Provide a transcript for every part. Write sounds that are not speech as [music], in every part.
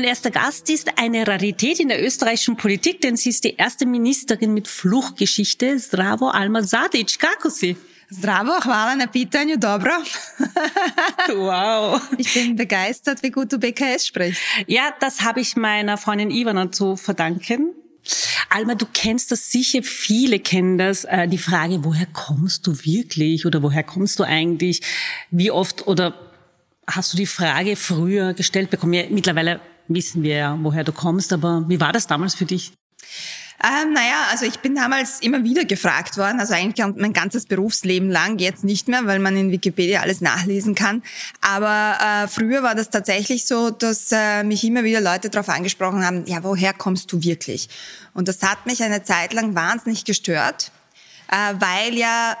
Mein erster Gast ist eine Rarität in der österreichischen Politik, denn sie ist die erste Ministerin mit Fluchtgeschichte. Zdravo Alma Sadic, kako si? Zdravo, hvala na pitanju, dobro. [laughs] wow. Ich bin begeistert, wie gut du BKS sprichst. Ja, das habe ich meiner Freundin Ivana zu verdanken. Alma, du kennst das sicher, viele kennen das, äh, die Frage, woher kommst du wirklich oder woher kommst du eigentlich? Wie oft oder hast du die Frage früher gestellt bekommen? Ja, mittlerweile wissen wir ja, woher du kommst, aber wie war das damals für dich? Ähm, naja, also ich bin damals immer wieder gefragt worden, also eigentlich mein ganzes Berufsleben lang, jetzt nicht mehr, weil man in Wikipedia alles nachlesen kann. Aber äh, früher war das tatsächlich so, dass äh, mich immer wieder Leute darauf angesprochen haben, ja, woher kommst du wirklich? Und das hat mich eine Zeit lang wahnsinnig gestört, äh, weil ja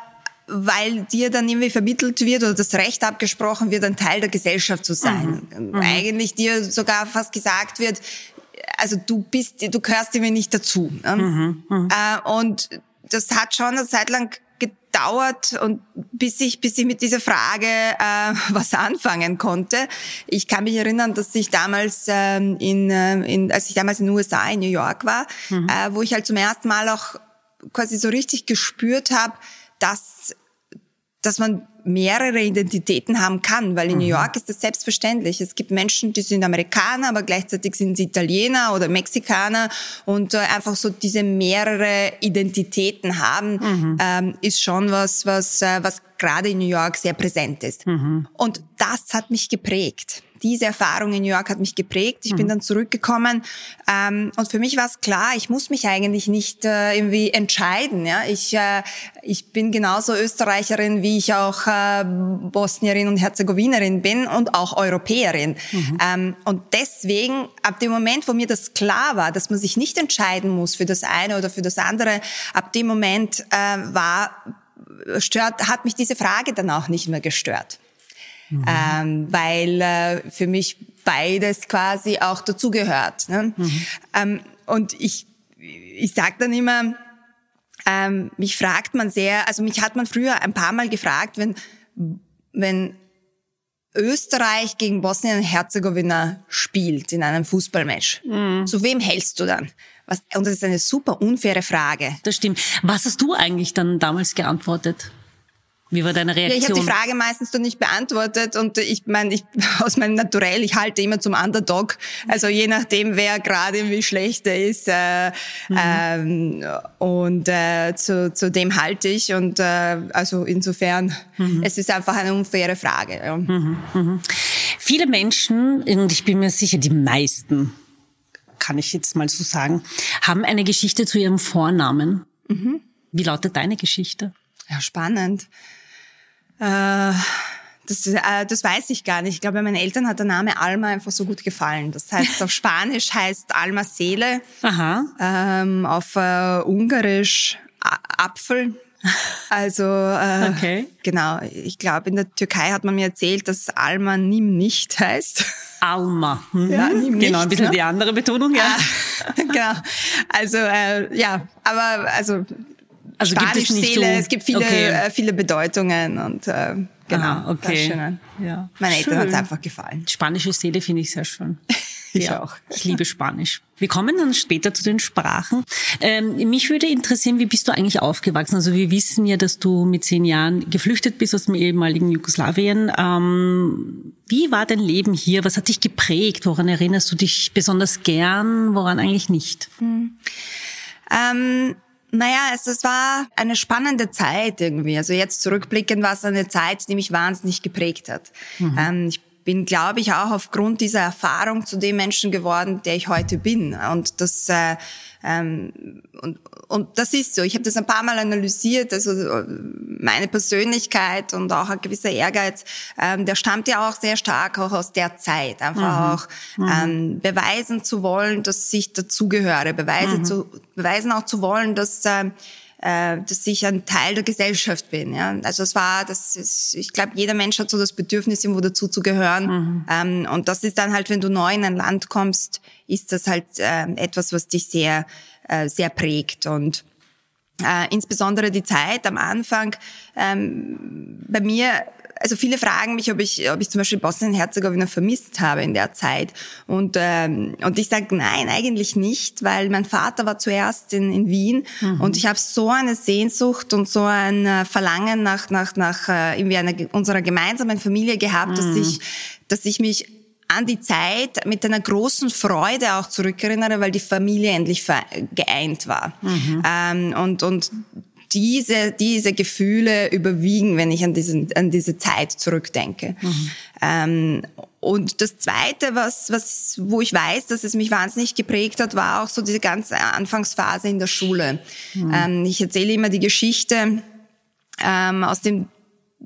weil dir dann irgendwie vermittelt wird oder das Recht abgesprochen wird, ein Teil der Gesellschaft zu sein. Mhm. mhm. Eigentlich dir sogar fast gesagt wird, also du bist, du gehörst mir nicht dazu. Mhm, mh. äh, und das hat schon eine Zeit lang gedauert und bis ich bis ich mit dieser Frage äh, [laughs] was anfangen konnte. Ich kann mich erinnern, dass ich damals ähm, in, äh, in als ich damals in den USA in New York war, mhm. äh, wo ich halt zum ersten Mal auch quasi so richtig gespürt habe, dass dass man mehrere Identitäten haben kann, weil in mhm. New York ist das selbstverständlich. Es gibt Menschen, die sind Amerikaner, aber gleichzeitig sind sie Italiener oder Mexikaner und äh, einfach so diese mehrere Identitäten haben, mhm. ähm, ist schon was, was, äh, was gerade in New York sehr präsent ist. Mhm. Und das hat mich geprägt diese Erfahrung in New York hat mich geprägt. Ich mhm. bin dann zurückgekommen ähm, und für mich war es klar, ich muss mich eigentlich nicht äh, irgendwie entscheiden. Ja? Ich, äh, ich bin genauso Österreicherin, wie ich auch äh, Bosnierin und Herzegowinerin bin und auch Europäerin. Mhm. Ähm, und deswegen, ab dem Moment, wo mir das klar war, dass man sich nicht entscheiden muss für das eine oder für das andere, ab dem Moment äh, war stört, hat mich diese Frage dann auch nicht mehr gestört mhm. ähm, weil äh, für mich beides quasi auch dazugehört. Ne? Mhm. Ähm, und ich, ich sage dann immer, ähm, mich fragt man sehr, also mich hat man früher ein paar Mal gefragt, wenn, wenn Österreich gegen Bosnien-Herzegowina spielt in einem Fußballmatch, mhm. zu wem hältst du dann? Was, und das ist eine super unfaire Frage. Das stimmt. Was hast du eigentlich dann damals geantwortet? Wie war deine Reaktion? Ja, ich habe die Frage meistens dann nicht beantwortet und ich meine, ich [laughs] aus meinem Naturell, ich halte immer zum Underdog. Also je nachdem, wer gerade wie schlecht er ist. Äh, mhm. ähm, und äh, zu, zu dem halte ich. Und äh, also insofern, mhm. es ist einfach eine unfaire Frage. Ja. Mhm. mhm. Viele Menschen, und ich bin mir sicher, die meisten, kann ich jetzt mal so sagen, haben eine Geschichte zu ihrem Vornamen. Mhm. Wie lautet deine Geschichte? Ja, spannend. Äh, das, äh, das weiß ich gar nicht. Ich glaube, meinen Eltern hat der Name Alma einfach so gut gefallen. Das heißt, auf [laughs] Spanisch heißt Alma Seele. Aha. Ähm, auf äh, Ungarisch Apfel. Also äh, okay. genau, ich glaube, in der Türkei hat man mir erzählt, dass Alma Nim nicht heißt. Alma. Mhm. Ja, Nim genau, nicht, ein bisschen ne? die andere Betonung, ja. [laughs] genau. Also äh, ja, aber also also Spanisch gibt es nicht Seele, so, es gibt viele, okay. äh, viele Bedeutungen und äh, genau, Aha, okay. Ja. Meine Eltern hat es einfach gefallen. Spanische Seele finde ich sehr schön. [laughs] ich ja, auch. Ich liebe Spanisch. Wir kommen dann später zu den Sprachen. Ähm, mich würde interessieren, wie bist du eigentlich aufgewachsen? Also wir wissen ja, dass du mit zehn Jahren geflüchtet bist aus dem ehemaligen Jugoslawien. Ähm, wie war dein Leben hier? Was hat dich geprägt? Woran erinnerst du dich besonders gern? Woran eigentlich nicht? Hm. Ähm, naja, es, es war eine spannende Zeit irgendwie. Also jetzt zurückblickend war es eine Zeit, die mich wahnsinnig geprägt hat. Mhm. Ähm, ich bin, glaube ich, auch aufgrund dieser Erfahrung zu dem Menschen geworden, der ich heute bin. Und das äh, ähm, und, und das ist so. Ich habe das ein paar Mal analysiert. Also meine Persönlichkeit und auch ein gewisser Ehrgeiz, ähm, der stammt ja auch sehr stark auch aus der Zeit. Einfach mhm. auch mhm. ähm, beweisen zu wollen, dass ich dazugehöre, beweise mhm. zu beweisen auch zu wollen, dass äh, äh, dass ich ein Teil der Gesellschaft bin. Ja? Also es war, das ist, ich glaube, jeder Mensch hat so das Bedürfnis, irgendwo dazu zu gehören. Mhm. Ähm, und das ist dann halt, wenn du neu in ein Land kommst, ist das halt äh, etwas, was dich sehr, äh, sehr prägt. Und äh, insbesondere die Zeit am Anfang ähm, bei mir also viele fragen mich, ob ich, ob ich zum Beispiel Bosnien-Herzegowina vermisst habe in der Zeit. Und, ähm, und ich sage nein, eigentlich nicht, weil mein Vater war zuerst in, in Wien mhm. und ich habe so eine Sehnsucht und so ein äh, Verlangen nach, nach, nach äh, irgendwie einer, unserer gemeinsamen Familie gehabt, mhm. dass ich, dass ich mich an die Zeit mit einer großen Freude auch zurückerinnere, weil die Familie endlich geeint war. Mhm. Ähm, und, und diese, diese Gefühle überwiegen, wenn ich an, diesen, an diese Zeit zurückdenke. Mhm. Ähm, und das Zweite, was, was, wo ich weiß, dass es mich wahnsinnig geprägt hat, war auch so diese ganze Anfangsphase in der Schule. Mhm. Ähm, ich erzähle immer die Geschichte ähm, aus dem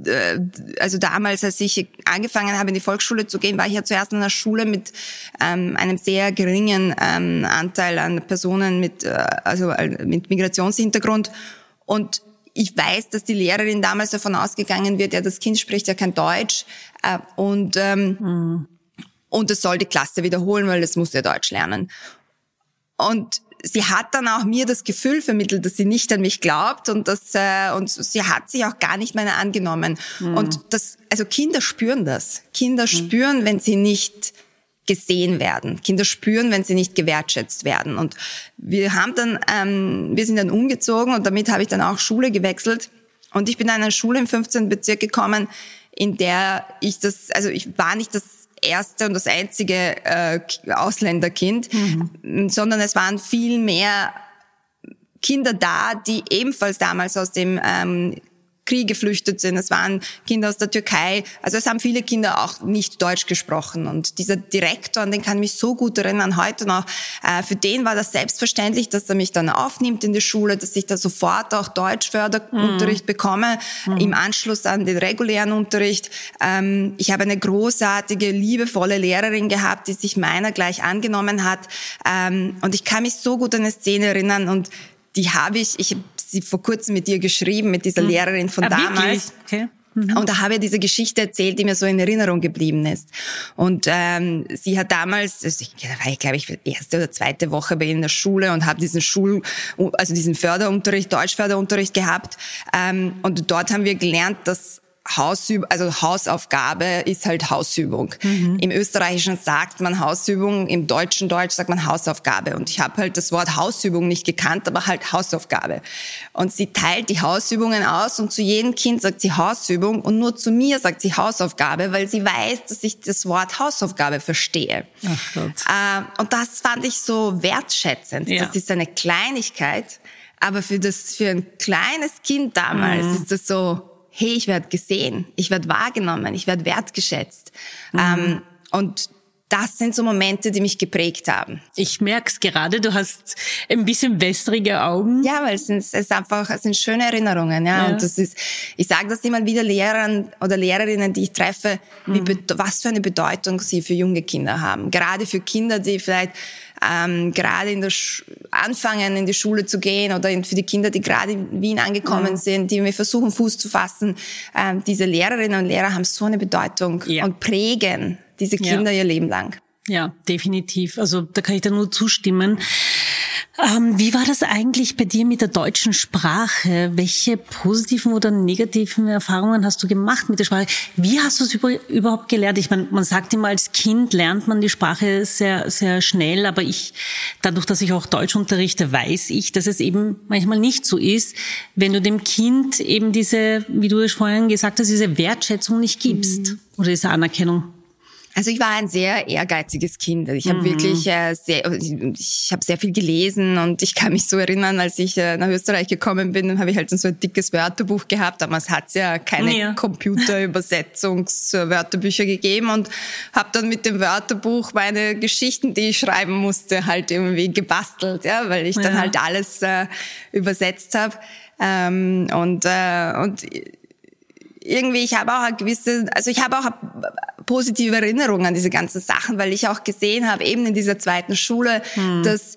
äh, also damals, als ich angefangen habe, in die Volksschule zu gehen, war ich ja zuerst in einer Schule mit ähm, einem sehr geringen ähm, Anteil an Personen mit, äh, also äh, mit Migrationshintergrund. Und ich weiß, dass die Lehrerin damals davon ausgegangen wird, ja, das Kind spricht ja kein Deutsch äh, und ähm, mhm. und es soll die Klasse wiederholen, weil es muss ja Deutsch lernen. Und sie hat dann auch mir das Gefühl vermittelt, dass sie nicht an mich glaubt und dass äh, und sie hat sich auch gar nicht meiner angenommen. Mhm. Und das, also Kinder spüren das. Kinder mhm. spüren, wenn sie nicht gesehen werden. Kinder spüren, wenn sie nicht gewertschätzt werden. Und wir haben dann, ähm, wir sind dann umgezogen und damit habe ich dann auch Schule gewechselt. Und ich bin an eine Schule im 15. Bezirk gekommen, in der ich das, also ich war nicht das erste und das einzige äh, Ausländerkind, mhm. sondern es waren viel mehr Kinder da, die ebenfalls damals aus dem ähm, Krieg geflüchtet sind. Es waren Kinder aus der Türkei. Also es haben viele Kinder auch nicht Deutsch gesprochen. Und dieser Direktor, an den kann ich mich so gut erinnern, heute noch, äh, für den war das selbstverständlich, dass er mich dann aufnimmt in die Schule, dass ich da sofort auch Deutschförderunterricht mhm. bekomme, mhm. im Anschluss an den regulären Unterricht. Ähm, ich habe eine großartige, liebevolle Lehrerin gehabt, die sich meiner gleich angenommen hat. Ähm, und ich kann mich so gut an eine Szene erinnern und die habe ich, ich sie vor kurzem mit dir geschrieben, mit dieser hm. Lehrerin von ah, damals. Okay. Mhm. Und da habe ich diese Geschichte erzählt, die mir so in Erinnerung geblieben ist. Und ähm, sie hat damals, also ich, da war ich glaube ich erste oder zweite Woche bei ihr in der Schule und habe diesen Schul, also diesen Förderunterricht, Deutschförderunterricht gehabt. Ähm, und dort haben wir gelernt, dass Hausübung, also Hausaufgabe ist halt Hausübung. Mhm. Im Österreichischen sagt man Hausübung, im deutschen Deutsch sagt man Hausaufgabe. Und ich habe halt das Wort Hausübung nicht gekannt, aber halt Hausaufgabe. Und sie teilt die Hausübungen aus und zu jedem Kind sagt sie Hausübung und nur zu mir sagt sie Hausaufgabe, weil sie weiß, dass ich das Wort Hausaufgabe verstehe. Ach. Äh, und das fand ich so wertschätzend. Ja. Das ist eine Kleinigkeit, aber für das für ein kleines Kind damals mhm. ist das so hey, ich werde gesehen, ich werde wahrgenommen, ich werde wertgeschätzt. Mhm. Ähm, und das sind so Momente, die mich geprägt haben. Ich merk's gerade, du hast ein bisschen wässrige Augen. Ja, weil es sind, es ist einfach, es sind schöne Erinnerungen, ja. ja. Und das ist, ich sage das immer wieder Lehrern oder Lehrerinnen, die ich treffe, mhm. wie, was für eine Bedeutung sie für junge Kinder haben. Gerade für Kinder, die vielleicht ähm, gerade in der Sch anfangen, in die Schule zu gehen oder für die Kinder, die gerade in Wien angekommen mhm. sind, die wir versuchen, Fuß zu fassen. Ähm, diese Lehrerinnen und Lehrer haben so eine Bedeutung ja. und prägen diese Kinder ja. ihr Leben lang. Ja, definitiv. Also da kann ich da nur zustimmen. Ähm, wie war das eigentlich bei dir mit der deutschen Sprache? Welche positiven oder negativen Erfahrungen hast du gemacht mit der Sprache? Wie hast du es über, überhaupt gelernt? Ich meine, man sagt immer, als Kind lernt man die Sprache sehr, sehr schnell, aber ich, dadurch, dass ich auch Deutsch unterrichte, weiß ich, dass es eben manchmal nicht so ist, wenn du dem Kind eben diese, wie du es vorhin gesagt hast, diese Wertschätzung nicht gibst mhm. oder diese Anerkennung. Also ich war ein sehr ehrgeiziges Kind. Ich habe mhm. wirklich äh, sehr, ich habe sehr viel gelesen und ich kann mich so erinnern, als ich äh, nach Österreich gekommen bin, dann habe ich halt so ein dickes Wörterbuch gehabt. Damals hat es ja keine ja. Computerübersetzungswörterbücher gegeben und habe dann mit dem Wörterbuch meine Geschichten, die ich schreiben musste, halt irgendwie gebastelt, ja, weil ich dann halt alles äh, übersetzt habe. Ähm, und äh, und irgendwie, ich habe auch eine gewisse, also ich habe auch positive Erinnerungen an diese ganzen Sachen, weil ich auch gesehen habe, eben in dieser zweiten Schule, hm. dass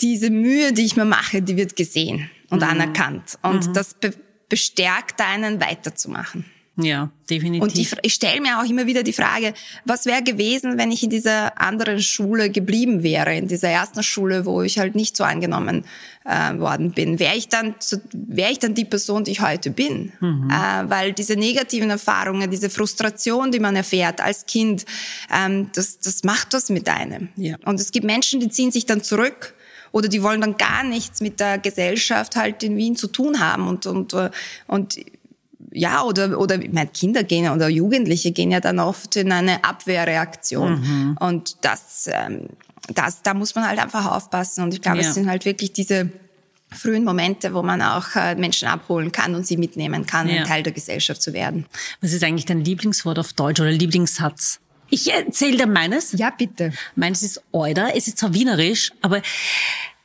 diese Mühe, die ich mir mache, die wird gesehen und hm. anerkannt. Und mhm. das be bestärkt einen weiterzumachen. Ja, definitiv. Und ich, ich stelle mir auch immer wieder die Frage, was wäre gewesen, wenn ich in dieser anderen Schule geblieben wäre, in dieser ersten Schule, wo ich halt nicht so angenommen äh, worden bin. Wäre ich dann wäre ich dann die Person, die ich heute bin? Mhm. Äh, weil diese negativen Erfahrungen, diese Frustration, die man erfährt als Kind, ähm, das, das macht was mit einem. Ja. Und es gibt Menschen, die ziehen sich dann zurück oder die wollen dann gar nichts mit der Gesellschaft halt in Wien zu tun haben und und äh, und ja, oder, oder ich meine, Kinder gehen oder Jugendliche gehen ja dann oft in eine Abwehrreaktion. Mhm. Und das, ähm, das, da muss man halt einfach aufpassen. Und ich glaube, ja. es sind halt wirklich diese frühen Momente, wo man auch äh, Menschen abholen kann und sie mitnehmen kann, ja. ein Teil der Gesellschaft zu werden. Was ist eigentlich dein Lieblingswort auf Deutsch oder Lieblingssatz? Ich erzähle dir meines. Ja, bitte. Meines ist Euder. Es ist zwar wienerisch, aber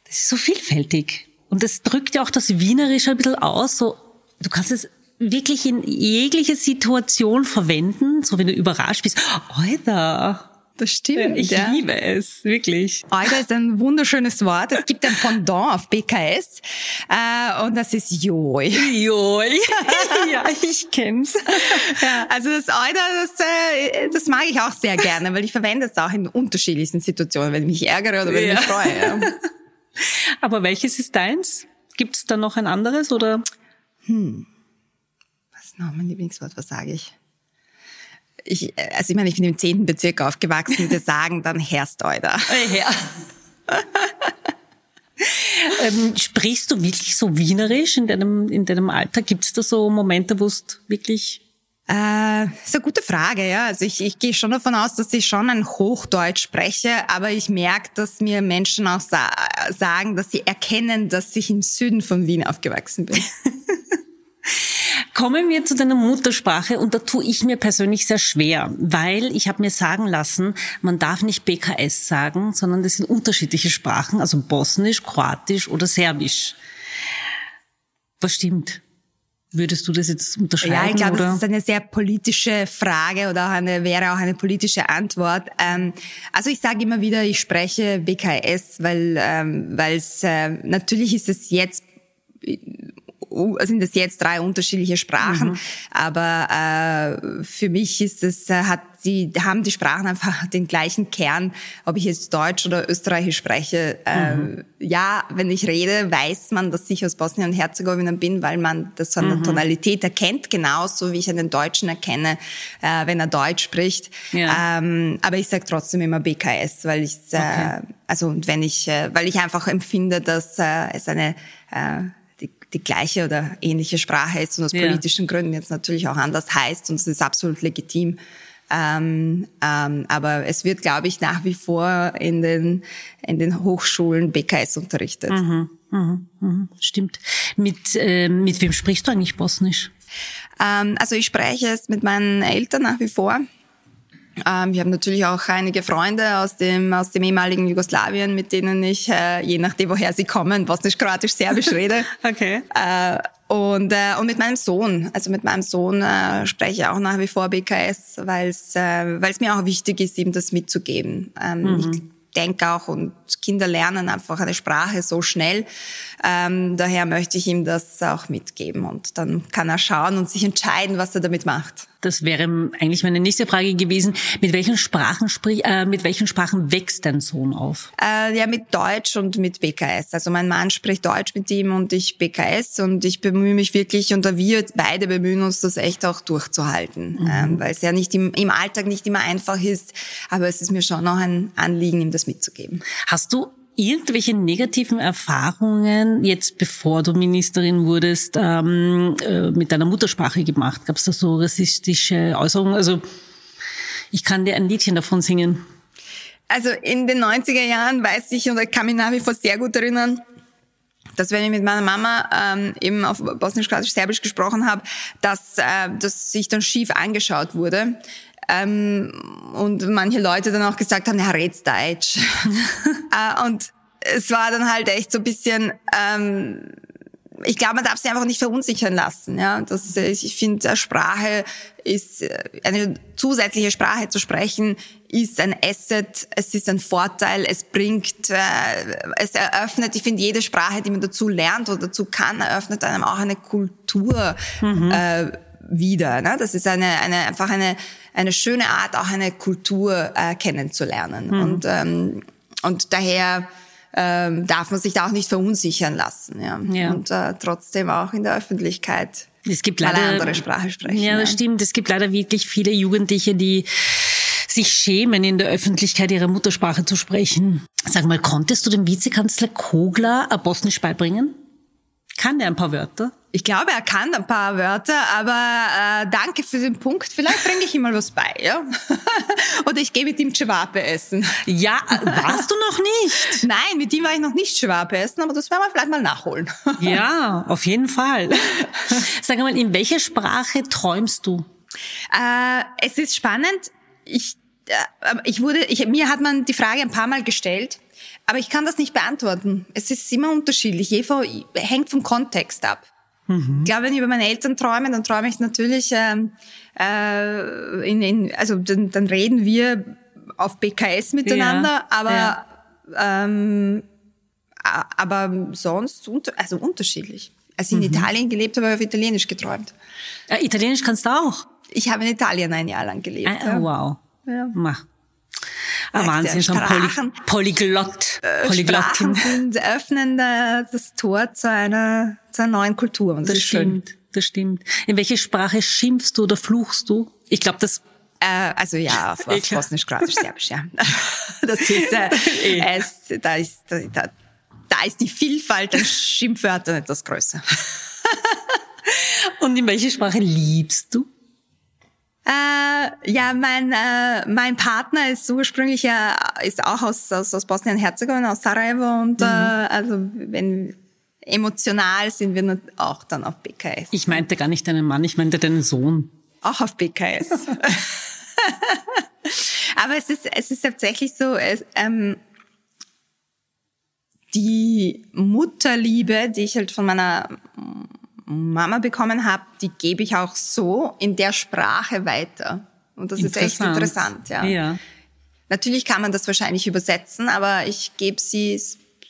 das ist so vielfältig. Und das drückt ja auch das Wienerische ein bisschen aus. So, du kannst es wirklich in jegliche Situation verwenden, so wenn du überrascht bist. Alter, das stimmt. Ich ja. liebe es, wirklich. Alter ist ein wunderschönes Wort. Es gibt ein Pendant auf BKS äh, und das ist Joi. Joi. [laughs] ja, [laughs] ich kenn's. Ja, also das Alter, das, äh, das mag ich auch sehr gerne, weil ich verwende es auch in unterschiedlichsten Situationen, wenn ich mich ärgere oder wenn ja. ich mich freue. Ja. [laughs] Aber welches ist deins? Gibt es da noch ein anderes oder? Hm ist noch mein Lieblingswort, was sage ich? Ich, also ich meine, ich bin im zehnten Bezirk aufgewachsen, wir sagen dann Herrst Euder. Ja. ähm, sprichst du wirklich so wienerisch in deinem, in deinem Alter? Gibt es da so Momente, wo es wirklich äh, ist eine gute Frage, ja. Also ich, ich gehe schon davon aus, dass ich schon ein Hochdeutsch spreche, aber ich merke, dass mir Menschen auch sa sagen, dass sie erkennen, dass ich im Süden von Wien aufgewachsen bin. [laughs] Kommen wir zu deiner Muttersprache und da tue ich mir persönlich sehr schwer, weil ich habe mir sagen lassen, man darf nicht BKS sagen, sondern das sind unterschiedliche Sprachen, also Bosnisch, Kroatisch oder Serbisch. Was stimmt? Würdest du das jetzt unterscheiden? Ja, ich glaube, das ist eine sehr politische Frage oder auch eine, wäre auch eine politische Antwort. Ähm, also ich sage immer wieder, ich spreche BKS, weil ähm, weil es äh, natürlich ist es jetzt sind es jetzt drei unterschiedliche Sprachen, mhm. aber äh, für mich ist es äh, hat die haben die Sprachen einfach [laughs] den gleichen Kern, ob ich jetzt Deutsch oder Österreichisch spreche. Äh, mhm. Ja, wenn ich rede, weiß man, dass ich aus Bosnien und Herzegowina bin, weil man das an der mhm. Tonalität erkennt, genauso wie ich einen Deutschen erkenne, äh, wenn er Deutsch spricht. Ja. Ähm, aber ich sage trotzdem immer BKS, weil ich äh, okay. also und wenn ich, äh, weil ich einfach empfinde, dass äh, es eine äh, die gleiche oder ähnliche Sprache ist und aus ja. politischen Gründen jetzt natürlich auch anders heißt und es ist absolut legitim. Ähm, ähm, aber es wird, glaube ich, nach wie vor in den, in den Hochschulen BKS unterrichtet. Mhm, mhm, mhm, stimmt. Mit, äh, mit wem sprichst du eigentlich Bosnisch? Ähm, also ich spreche es mit meinen Eltern nach wie vor. Ähm, wir haben natürlich auch einige Freunde aus dem, aus dem ehemaligen Jugoslawien, mit denen ich, äh, je nachdem, woher sie kommen, bosnisch, kroatisch, serbisch [laughs] rede. okay. Äh, und, äh, und mit meinem Sohn, also mit meinem Sohn äh, spreche ich auch nach wie vor BKS, weil es äh, weil's mir auch wichtig ist, ihm das mitzugeben. Ähm, mhm. Ich denke auch, und Kinder lernen einfach eine Sprache so schnell. Ähm, daher möchte ich ihm das auch mitgeben und dann kann er schauen und sich entscheiden, was er damit macht. Das wäre eigentlich meine nächste Frage gewesen. Mit welchen Sprachen sprich, äh, mit welchen Sprachen wächst dein Sohn auf? Äh, ja, mit Deutsch und mit BKS. Also mein Mann spricht Deutsch mit ihm und ich BKS und ich bemühe mich wirklich und wir beide bemühen uns, das echt auch durchzuhalten, mhm. ähm, weil es ja nicht im, im Alltag nicht immer einfach ist. Aber es ist mir schon noch ein Anliegen, ihm das mitzugeben. Hast du irgendwelche negativen Erfahrungen jetzt, bevor du Ministerin wurdest, ähm, äh, mit deiner Muttersprache gemacht? Gab es da so rassistische Äußerungen? Also Ich kann dir ein Liedchen davon singen. Also in den 90er Jahren weiß ich ich kann mich nach wie vor sehr gut erinnern, dass wenn ich mit meiner Mama ähm, eben auf Bosnisch-Kroatisch-Serbisch gesprochen habe, dass äh, das sich dann schief angeschaut wurde. Ähm, und manche Leute dann auch gesagt haben, ja, red's Deutsch. [laughs] äh, und es war dann halt echt so ein bisschen, ähm, ich glaube, man darf sie einfach nicht verunsichern lassen. Ja, das, ich finde, Sprache ist äh, eine zusätzliche Sprache zu sprechen ist ein Asset, es ist ein Vorteil, es bringt, äh, es eröffnet. Ich finde, jede Sprache, die man dazu lernt oder dazu kann, eröffnet einem auch eine Kultur mhm. äh, wieder. Ne? Das ist eine, eine einfach eine eine schöne Art, auch eine Kultur äh, kennenzulernen. Mhm. Und ähm, und daher ähm, darf man sich da auch nicht verunsichern lassen. Ja. ja. Und äh, trotzdem auch in der Öffentlichkeit es gibt leider, eine andere Sprache sprechen. Ja, das ja. stimmt. Es gibt leider wirklich viele Jugendliche, die sich schämen, in der Öffentlichkeit ihre Muttersprache zu sprechen. Sag mal, konntest du dem Vizekanzler Kogler Bosnisch beibringen? Kann er ein paar Wörter? Ich glaube, er kann ein paar Wörter, aber äh, danke für den Punkt. Vielleicht bringe ich ihm mal was bei, ja? [laughs] Oder ich gehe mit ihm Chewape essen. Ja, warst du noch nicht? [laughs] Nein, mit ihm war ich noch nicht Chewape essen, aber das werden wir vielleicht mal nachholen. [laughs] ja, auf jeden Fall. Sag mal, in welcher Sprache träumst du? Äh, es ist spannend. Ich, ich wurde, ich, mir hat man die Frage ein paar Mal gestellt. Aber ich kann das nicht beantworten. Es ist immer unterschiedlich. Jeder hängt vom Kontext ab. Mhm. Ich glaube, wenn ich über meine Eltern träume, dann träume ich natürlich, ähm, äh, in, in, also dann, dann reden wir auf BKS miteinander, ja, aber ja. Ähm, aber sonst also unterschiedlich. Als ich in mhm. Italien gelebt habe, habe ich auf Italienisch geträumt. Ja, Italienisch kannst du auch? Ich habe in Italien ein Jahr lang gelebt. Ah, ja. Wow. Ja. Mach. Ah, Wahnsinn, ein Poly Polyglott. Äh, Sprachen sind öffnen das Tor zu einer, zu einer neuen Kultur. Und das, das stimmt, schön. das stimmt. In welche Sprache schimpfst du oder fluchst du? Ich glaube, das äh, also ja, auf, [laughs] auf Bosnisch, Kroatisch, Serbisch, ja. [laughs] Das ist, äh, [laughs] eh. es, da ist, da, da ist die Vielfalt der Schimpfwörter etwas größer. Und in welche Sprache liebst du? Äh, ja, mein, äh, mein Partner ist ursprünglich ja, ist auch aus, aus, aus Bosnien-Herzegowina, aus Sarajevo und mhm. äh, also wenn emotional sind wir auch dann auf BKS. Ich meinte gar nicht deinen Mann, ich meinte deinen Sohn. Auch auf BKS. [laughs] Aber es ist, es ist tatsächlich so, es, ähm, die Mutterliebe, die ich halt von meiner Mama bekommen habe, die gebe ich auch so in der Sprache weiter. Und das ist echt interessant, ja. ja. Natürlich kann man das wahrscheinlich übersetzen, aber ich gebe sie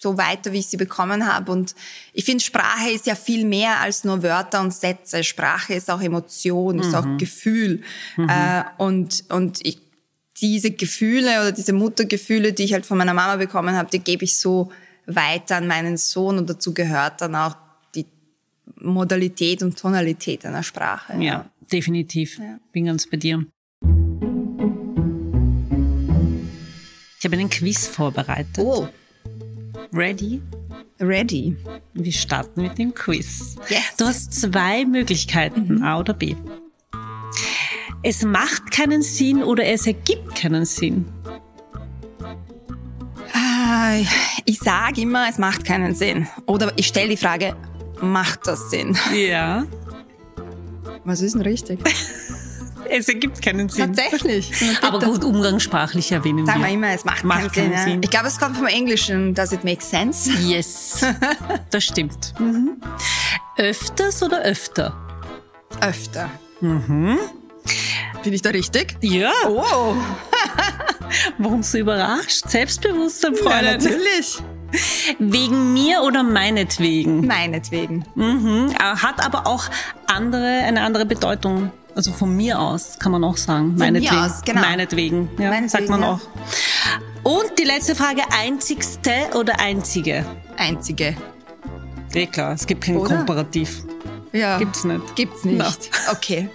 so weiter, wie ich sie bekommen habe. Und ich finde, Sprache ist ja viel mehr als nur Wörter und Sätze. Sprache ist auch Emotion, mhm. ist auch mhm. Gefühl. Mhm. Äh, und und ich, diese Gefühle oder diese Muttergefühle, die ich halt von meiner Mama bekommen habe, die gebe ich so weiter an meinen Sohn und dazu gehört dann auch Modalität und Tonalität einer Sprache. Ja, ja. definitiv. Ja. Bin ganz bei dir. Ich habe einen Quiz vorbereitet. Oh. Ready? Ready. Wir starten mit dem Quiz. Yes. Du hast zwei Möglichkeiten, mhm. A oder B. Es macht keinen Sinn oder es ergibt keinen Sinn. Ah, ich sage immer, es macht keinen Sinn. Oder ich stelle die Frage, macht das Sinn. Ja. Was ist denn richtig? [laughs] es ergibt keinen Sinn. Tatsächlich. Aber gut, umgangssprachlich erwähnen Sagen wir immer, es macht, macht keinen, Sinn. Sinn. Ich glaube, es kommt vom Englischen. Does it make sense? Yes. [laughs] Das stimmt. Mhm. Öfters oder öfter? Öfter. Mhm. Bin ich da richtig? Ja. Oh. [laughs] Warum so überrascht? Selbstbewusstsein, Freundin. Ja, natürlich. Wegen mir oder meinetwegen? Meinetwegen. Mhm. Hat aber auch andere, eine andere Bedeutung. Also von mir aus kann man auch sagen. Von meinetwegen. Mir aus, genau. Meinetwegen. Ja, meinetwegen, sagt man ja. auch. Und die letzte Frage, einzigste oder einzige? Einzige. Eh klar, es gibt kein oder? Komparativ. Ja. Gibt's nicht. Gibt's nicht. No. Okay.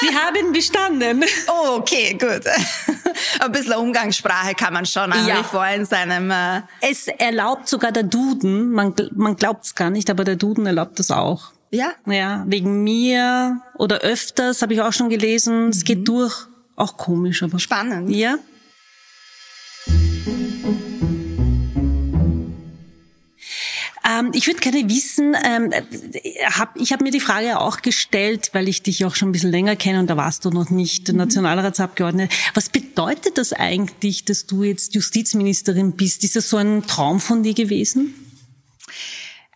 Sie haben bestanden. Oh, okay, gut. [laughs] Ein bisschen Umgangssprache kann man schon ja. wie vor in seinem... Äh es erlaubt sogar der Duden, man, man glaubt es gar nicht, aber der Duden erlaubt das auch. Ja? Ja, wegen mir oder öfters, habe ich auch schon gelesen, es geht mhm. durch Auch komisch, aber. Spannend. Ja. Ähm, ich würde gerne wissen, ähm, hab, ich habe mir die Frage auch gestellt, weil ich dich auch schon ein bisschen länger kenne und da warst du noch nicht mhm. Nationalratsabgeordnete. Was bedeutet das eigentlich, dass du jetzt Justizministerin bist? Ist das so ein Traum von dir gewesen?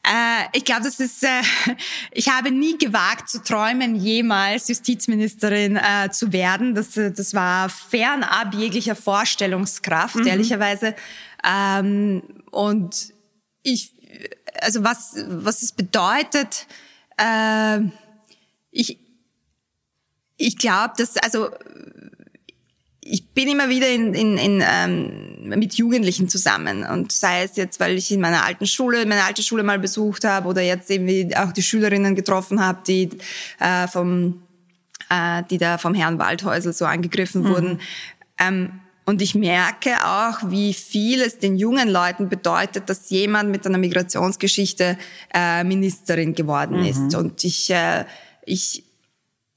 Äh, ich glaube, das ist, äh, [laughs] ich habe nie gewagt zu träumen, jemals Justizministerin äh, zu werden. Das, äh, das war fernab jeglicher Vorstellungskraft, mhm. ehrlicherweise. Ähm, und ich also was, was es bedeutet, äh, ich, ich glaube, dass, also ich bin immer wieder in, in, in, ähm, mit Jugendlichen zusammen und sei es jetzt, weil ich in meiner alten Schule, meine alte Schule mal besucht habe oder jetzt eben auch die Schülerinnen getroffen habe, die äh, vom, äh, die da vom Herrn Waldhäusel so angegriffen mhm. wurden. Ähm, und ich merke auch, wie viel es den jungen Leuten bedeutet, dass jemand mit einer Migrationsgeschichte äh, Ministerin geworden mhm. ist. Und ich, äh, ich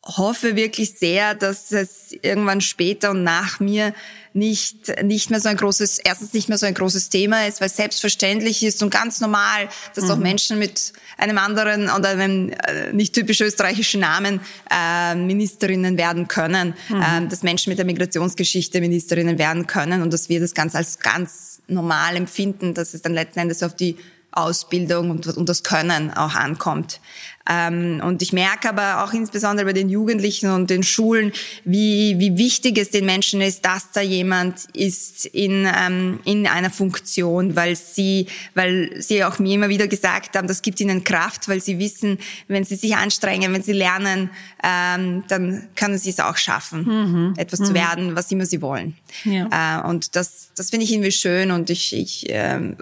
hoffe wirklich sehr, dass es irgendwann später und nach mir nicht, nicht mehr so ein großes, erstens nicht mehr so ein großes Thema ist, weil selbstverständlich ist und ganz normal, dass mhm. auch Menschen mit einem anderen oder einem äh, nicht typisch österreichischen Namen äh, Ministerinnen werden können, mhm. äh, dass Menschen mit der Migrationsgeschichte Ministerinnen werden können und dass wir das ganz als ganz normal empfinden, dass es dann letzten Endes auf die Ausbildung und, und das Können auch ankommt. Ähm, und ich merke aber auch insbesondere bei den Jugendlichen und den Schulen, wie, wie wichtig es den Menschen ist, dass da jemand ist in, ähm, in einer Funktion, weil sie, weil sie auch mir immer wieder gesagt haben, das gibt ihnen Kraft, weil sie wissen, wenn sie sich anstrengen, wenn sie lernen, ähm, dann können sie es auch schaffen, mhm. etwas mhm. zu werden, was immer sie wollen. Ja. Äh, und das, das finde ich irgendwie schön und ich, ich,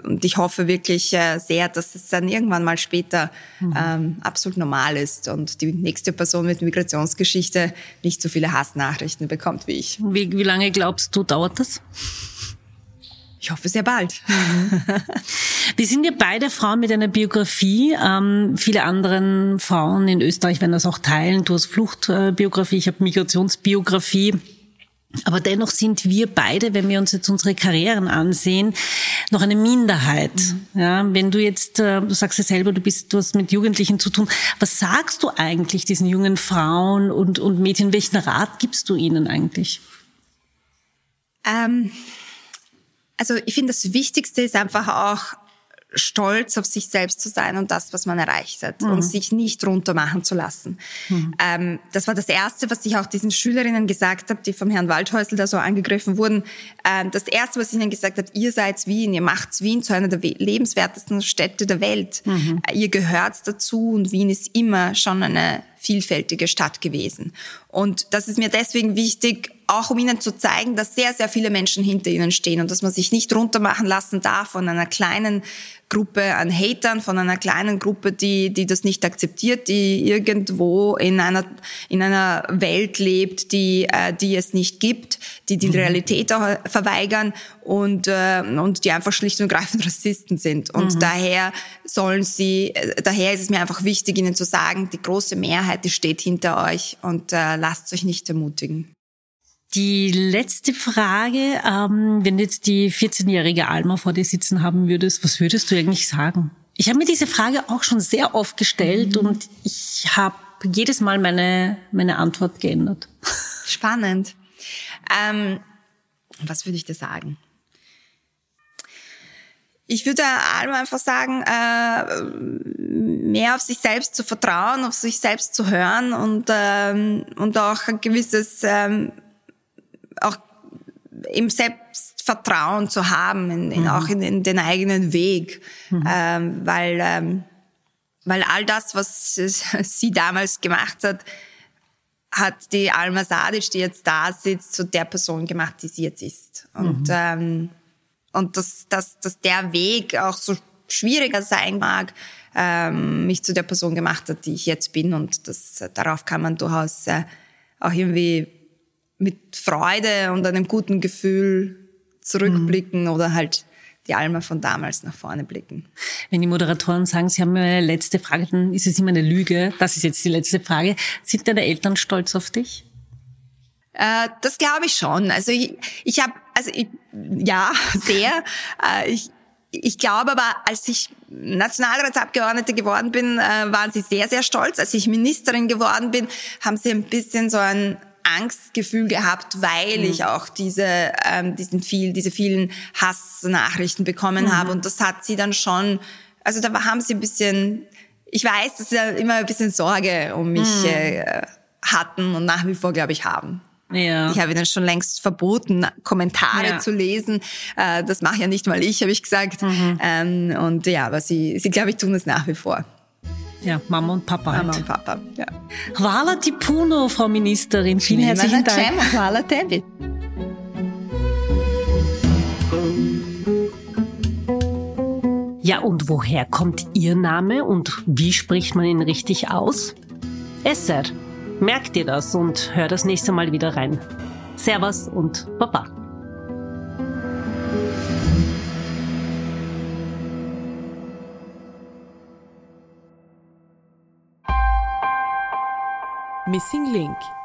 und ich hoffe wirklich äh, sehr, dass es dann irgendwann mal später mhm. ähm, absolut normal ist und die nächste Person mit Migrationsgeschichte nicht so viele Hassnachrichten bekommt wie ich. Wie, wie lange glaubst du, dauert das? Ich hoffe sehr bald. [laughs] Wir sind ja beide Frauen mit einer Biografie. Ähm, viele anderen Frauen in Österreich werden das auch teilen. Du hast Fluchtbiografie, ich habe Migrationsbiografie. Aber dennoch sind wir beide, wenn wir uns jetzt unsere Karrieren ansehen, noch eine Minderheit. Mhm. Ja, wenn du jetzt, äh, du sagst ja selber, du bist, du hast mit Jugendlichen zu tun. Was sagst du eigentlich diesen jungen Frauen und, und Mädchen? Welchen Rat gibst du ihnen eigentlich? Ähm, also ich finde, das Wichtigste ist einfach auch, stolz auf sich selbst zu sein und das, was man erreicht hat mhm. und sich nicht runtermachen zu lassen. Mhm. Ähm, das war das Erste, was ich auch diesen Schülerinnen gesagt habe, die vom Herrn Waldhäusl da so angegriffen wurden. Ähm, das Erste, was ich ihnen gesagt habe, ihr seid Wien, ihr macht Wien zu einer der lebenswertesten Städte der Welt. Mhm. Äh, ihr gehört dazu und Wien ist immer schon eine vielfältige Stadt gewesen. Und das ist mir deswegen wichtig, auch um ihnen zu zeigen, dass sehr, sehr viele Menschen hinter ihnen stehen und dass man sich nicht runtermachen lassen darf von einer kleinen Gruppe an Hatern, von einer kleinen Gruppe, die, die das nicht akzeptiert, die irgendwo in einer, in einer Welt lebt, die, äh, die es nicht gibt, die die mhm. Realität auch verweigern und, äh, und die einfach schlicht und greifend [laughs] Rassisten sind. Und mhm. daher sollen sie, äh, daher ist es mir einfach wichtig, ihnen zu sagen, die große Mehrheit, die steht hinter euch und äh, lasst euch nicht ermutigen. Die letzte Frage, ähm, wenn du jetzt die 14-jährige Alma vor dir sitzen haben würdest, was würdest du eigentlich sagen? Ich habe mir diese Frage auch schon sehr oft gestellt mhm. und ich habe jedes Mal meine, meine Antwort geändert. [laughs] Spannend. Ähm, was würde ich dir sagen? Ich würde Alma einfach sagen, äh, mehr auf sich selbst zu vertrauen, auf sich selbst zu hören und, ähm, und auch ein gewisses ähm, auch im Selbstvertrauen zu haben, in, in, mhm. auch in, in, den eigenen Weg, mhm. ähm, weil ähm, weil all das, was [laughs] sie damals gemacht hat, hat die Alma Sadic, die jetzt da sitzt, zu der Person gemacht, die sie jetzt ist. Und mhm. ähm, und dass, dass, dass der Weg auch so schwieriger sein mag, ähm, mich zu der Person gemacht hat, die ich jetzt bin. Und das, darauf kann man durchaus äh, auch irgendwie mit Freude und einem guten Gefühl zurückblicken mhm. oder halt die Alma von damals nach vorne blicken. Wenn die Moderatoren sagen, sie haben eine letzte Frage, dann ist es immer eine Lüge. Das ist jetzt die letzte Frage. Sind deine Eltern stolz auf dich? Äh, das glaube ich schon. Also ich, ich habe, also ich, ja, [laughs] sehr. Äh, ich, ich glaube aber, als ich Nationalratsabgeordnete geworden bin, äh, waren sie sehr, sehr stolz. Als ich Ministerin geworden bin, haben sie ein bisschen so ein Angstgefühl gehabt, weil mhm. ich auch diese, ähm, diesen viel, diese vielen Hassnachrichten bekommen mhm. habe. Und das hat sie dann schon, also da haben sie ein bisschen, ich weiß, dass sie immer ein bisschen Sorge um mich mhm. äh, hatten und nach wie vor, glaube ich, haben. Ja. Ich habe ihnen schon längst verboten, Kommentare ja. zu lesen. Äh, das mache ja nicht mal ich, habe ich gesagt. Mhm. Ähm, und ja, aber sie, sie glaube ich, tun es nach wie vor. Ja, Mama und Papa Mama halt. und Papa, ja. Hvala ti puno, Frau Ministerin. Vielen herzlichen Dank. Hvala tebi. Ja, und woher kommt Ihr Name und wie spricht man ihn richtig aus? Esser. Merk dir das und hör das nächste Mal wieder rein. Servus und Baba. Missing Link